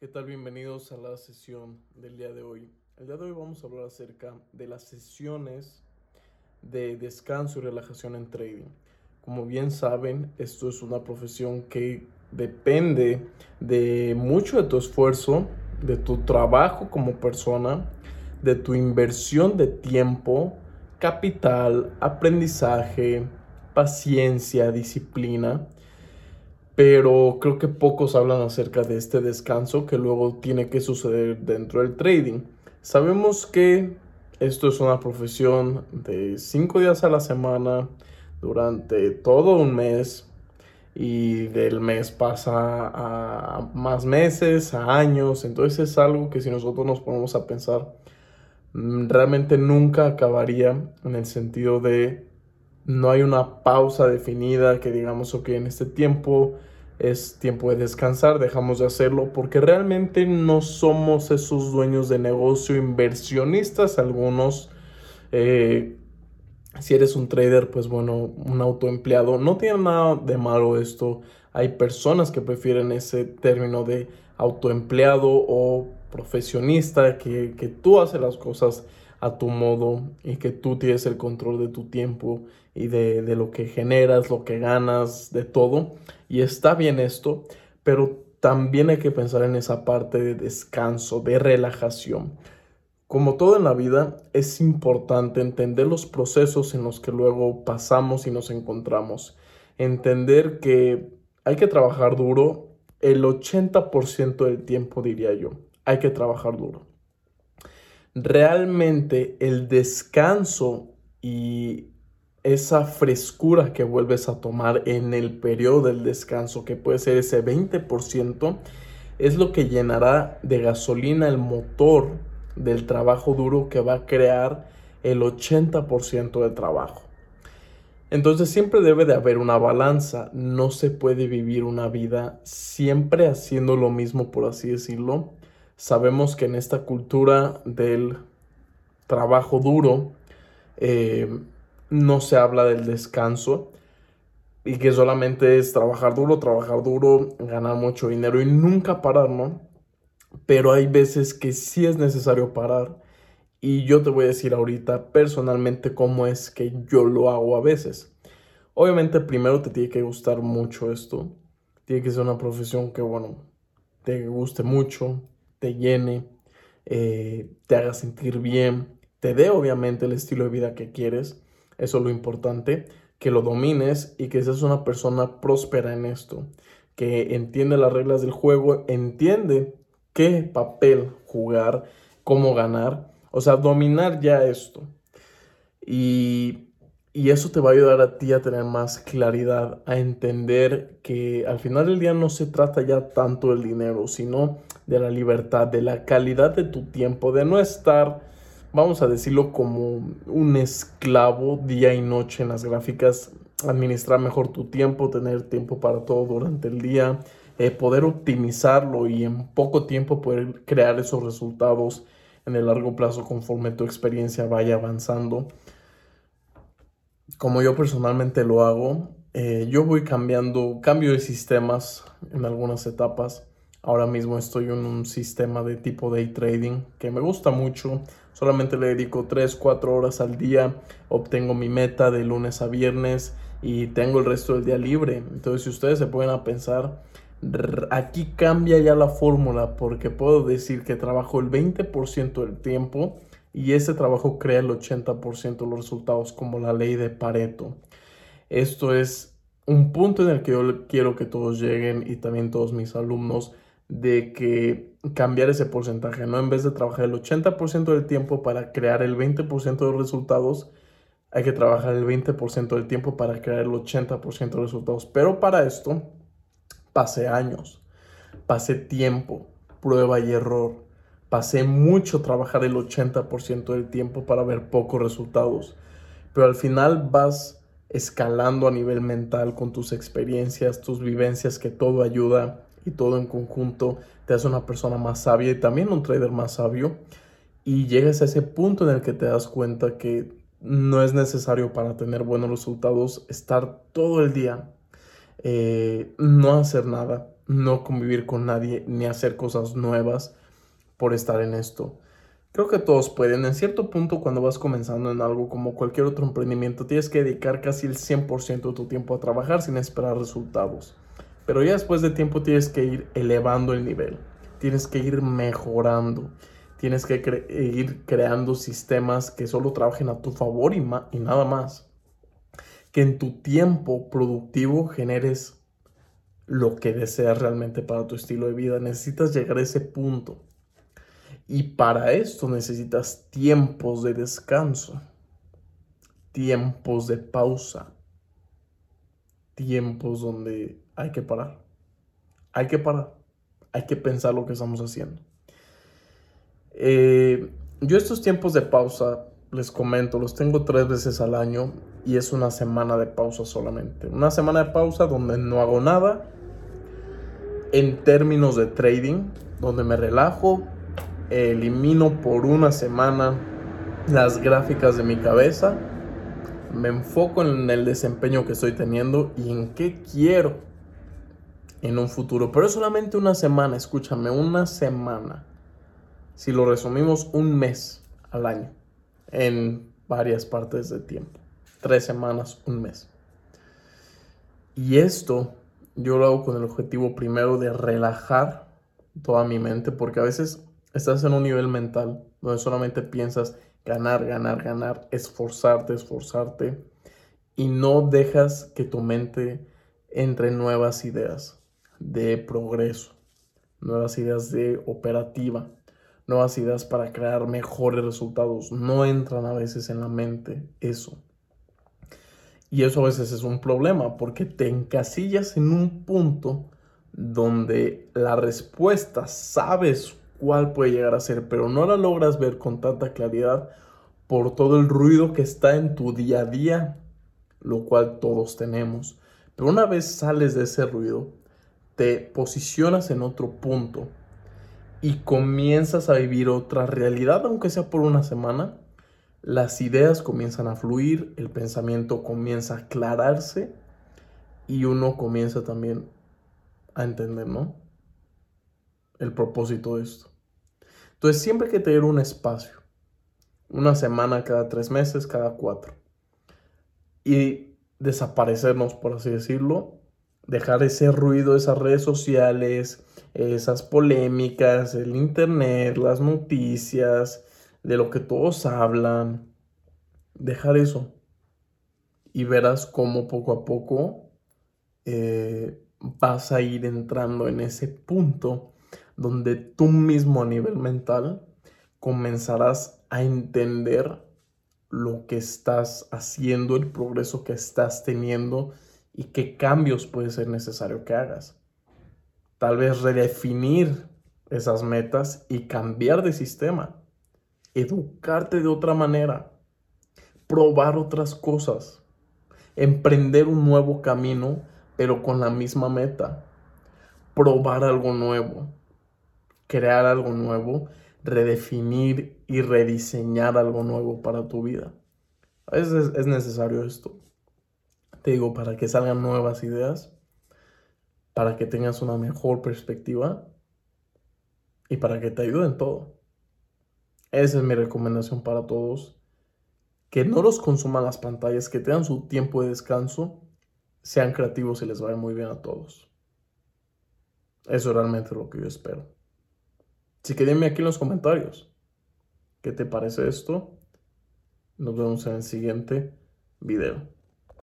¿Qué tal? Bienvenidos a la sesión del día de hoy. El día de hoy vamos a hablar acerca de las sesiones de descanso y relajación en trading. Como bien saben, esto es una profesión que depende de mucho de tu esfuerzo, de tu trabajo como persona, de tu inversión de tiempo, capital, aprendizaje, paciencia, disciplina pero creo que pocos hablan acerca de este descanso que luego tiene que suceder dentro del trading. Sabemos que esto es una profesión de cinco días a la semana durante todo un mes y del mes pasa a más meses, a años, entonces es algo que si nosotros nos ponemos a pensar mm, realmente nunca acabaría en el sentido de no hay una pausa definida que digamos, ok, en este tiempo es tiempo de descansar, dejamos de hacerlo porque realmente no somos esos dueños de negocio, inversionistas algunos. Eh, si eres un trader, pues bueno, un autoempleado, no tiene nada de malo esto. Hay personas que prefieren ese término de autoempleado o profesionista, que, que tú haces las cosas a tu modo y que tú tienes el control de tu tiempo y de, de, lo que generas, lo que ganas, de todo. Y está bien esto, pero también hay que pensar en esa parte de descanso, de relajación. Como todo en la vida, es importante entender los procesos en los que luego pasamos y nos encontramos. Entender que hay que trabajar duro el 80% del tiempo, diría yo. Hay que trabajar duro realmente el descanso y esa frescura que vuelves a tomar en el periodo del descanso, que puede ser ese 20%, es lo que llenará de gasolina el motor del trabajo duro que va a crear el 80% del trabajo. Entonces siempre debe de haber una balanza, no se puede vivir una vida siempre haciendo lo mismo, por así decirlo, Sabemos que en esta cultura del trabajo duro eh, no se habla del descanso y que solamente es trabajar duro, trabajar duro, ganar mucho dinero y nunca parar, ¿no? Pero hay veces que sí es necesario parar y yo te voy a decir ahorita personalmente cómo es que yo lo hago a veces. Obviamente primero te tiene que gustar mucho esto, tiene que ser una profesión que, bueno, te guste mucho, te llene, eh, te haga sentir bien, te dé obviamente el estilo de vida que quieres. Eso es lo importante, que lo domines y que seas una persona próspera en esto, que entiende las reglas del juego, entiende qué papel jugar, cómo ganar, o sea, dominar ya esto. Y y eso te va a ayudar a ti a tener más claridad, a entender que al final del día no se trata ya tanto del dinero, sino de la libertad, de la calidad de tu tiempo, de no estar, vamos a decirlo, como un esclavo día y noche en las gráficas, administrar mejor tu tiempo, tener tiempo para todo durante el día, eh, poder optimizarlo y en poco tiempo poder crear esos resultados en el largo plazo conforme tu experiencia vaya avanzando como yo personalmente lo hago, eh, yo voy cambiando, cambio de sistemas en algunas etapas. Ahora mismo estoy en un sistema de tipo day trading que me gusta mucho. Solamente le dedico 3, 4 horas al día. Obtengo mi meta de lunes a viernes y tengo el resto del día libre. Entonces, si ustedes se pueden a pensar, aquí cambia ya la fórmula porque puedo decir que trabajo el 20% del tiempo y ese trabajo crea el 80% de los resultados como la ley de Pareto. Esto es un punto en el que yo quiero que todos lleguen y también todos mis alumnos de que cambiar ese porcentaje, ¿no? En vez de trabajar el 80% del tiempo para crear el 20% de resultados, hay que trabajar el 20% del tiempo para crear el 80% de resultados. Pero para esto, pase años, pase tiempo, prueba y error pasé mucho trabajar el 80% del tiempo para ver pocos resultados, pero al final vas escalando a nivel mental con tus experiencias, tus vivencias, que todo ayuda y todo en conjunto te hace una persona más sabia y también un trader más sabio. Y llegas a ese punto en el que te das cuenta que no es necesario para tener buenos resultados estar todo el día, eh, no hacer nada, no convivir con nadie ni hacer cosas nuevas por estar en esto. Creo que todos pueden. En cierto punto, cuando vas comenzando en algo como cualquier otro emprendimiento, tienes que dedicar casi el 100% de tu tiempo a trabajar sin esperar resultados. Pero ya después de tiempo tienes que ir elevando el nivel. Tienes que ir mejorando. Tienes que ir creando sistemas que solo trabajen a tu favor y nada más. Que en tu tiempo productivo generes lo que deseas realmente para tu estilo de vida. Necesitas llegar a ese punto. Y para esto necesitas tiempos de descanso, tiempos de pausa, tiempos donde hay que parar. Hay que parar. Hay que pensar lo que estamos haciendo. Eh, yo estos tiempos de pausa, les comento, los tengo tres veces al año y es una semana de pausa solamente. Una semana de pausa donde no hago nada en términos de trading, donde me relajo, elimino por una semana las gráficas de mi cabeza, me enfoco en el desempeño que estoy teniendo y en qué quiero en un futuro. Pero es solamente una semana, escúchame, una semana. Si lo resumimos, un mes al año en varias partes del tiempo. Tres semanas, un mes. Y esto yo lo hago con el objetivo primero de relajar toda mi mente, porque a veces estás en un nivel mental donde solamente piensas ganar, ganar, ganar, esforzarte, esforzarte y no dejas que tu mente entre nuevas ideas de progreso, nuevas ideas de operativa, nuevas ideas para crear mejores resultados. No entran a veces en la mente eso. Y eso a veces es un problema porque te encasillas en un punto donde la respuesta sabes cuál puede llegar a ser, pero no la logras ver con tanta claridad por todo el ruido que está en tu día a día, lo cual todos tenemos. Pero una vez sales de ese ruido, te posicionas en otro punto y comienzas a vivir otra realidad, aunque sea por una semana, las ideas comienzan a fluir, el pensamiento comienza a aclararse y uno comienza también a entender, ¿no? El propósito de esto. Entonces siempre hay que tener un espacio. Una semana cada tres meses, cada cuatro. Y desaparecernos, por así decirlo. Dejar ese ruido, esas redes sociales, esas polémicas, el internet, las noticias, de lo que todos hablan. Dejar eso. Y verás cómo poco a poco eh, vas a ir entrando en ese punto donde tú mismo a nivel mental comenzarás a entender lo que estás haciendo, el progreso que estás teniendo y qué cambios puede ser necesario que hagas. Tal vez redefinir esas metas y cambiar de sistema, educarte de otra manera, probar otras cosas, emprender un nuevo camino, pero con la misma meta, probar algo nuevo crear algo nuevo, redefinir y rediseñar algo nuevo para tu vida. A veces es necesario esto. Te digo, para que salgan nuevas ideas, para que tengas una mejor perspectiva y para que te ayuden todo. Esa es mi recomendación para todos. Que no los consuman las pantallas, que tengan su tiempo de descanso, sean creativos y les vaya muy bien a todos. Eso es realmente lo que yo espero. Así que dime aquí en los comentarios qué te parece esto. Nos vemos en el siguiente video.